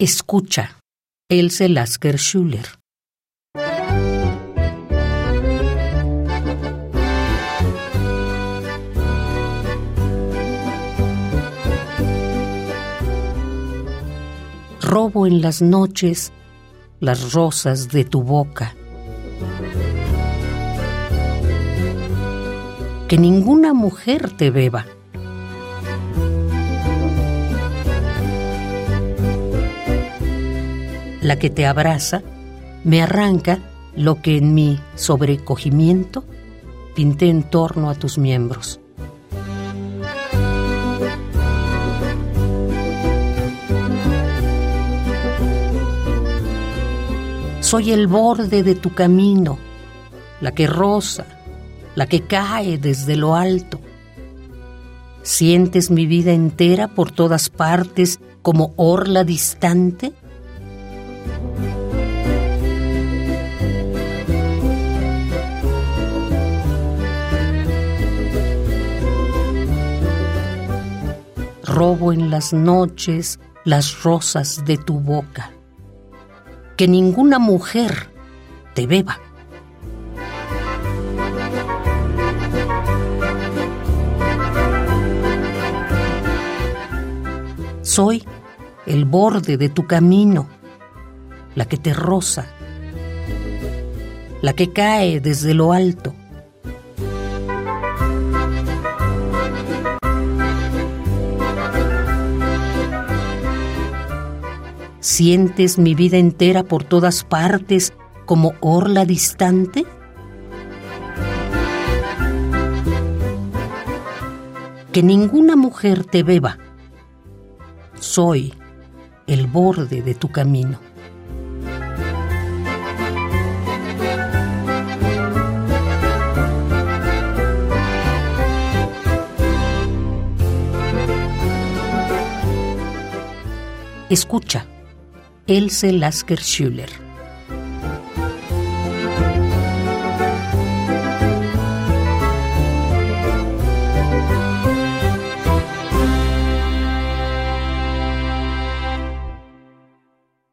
Escucha, Else Lasker Schuller. Robo en las noches las rosas de tu boca. Que ninguna mujer te beba. La que te abraza me arranca lo que en mi sobrecogimiento pinté en torno a tus miembros. Soy el borde de tu camino, la que roza, la que cae desde lo alto. ¿Sientes mi vida entera por todas partes como orla distante? Robo en las noches las rosas de tu boca que ninguna mujer te beba. Soy el borde de tu camino, la que te roza, la que cae desde lo alto. ¿Sientes mi vida entera por todas partes como orla distante? Que ninguna mujer te beba. Soy el borde de tu camino. Escucha. Else Lasker Schüller.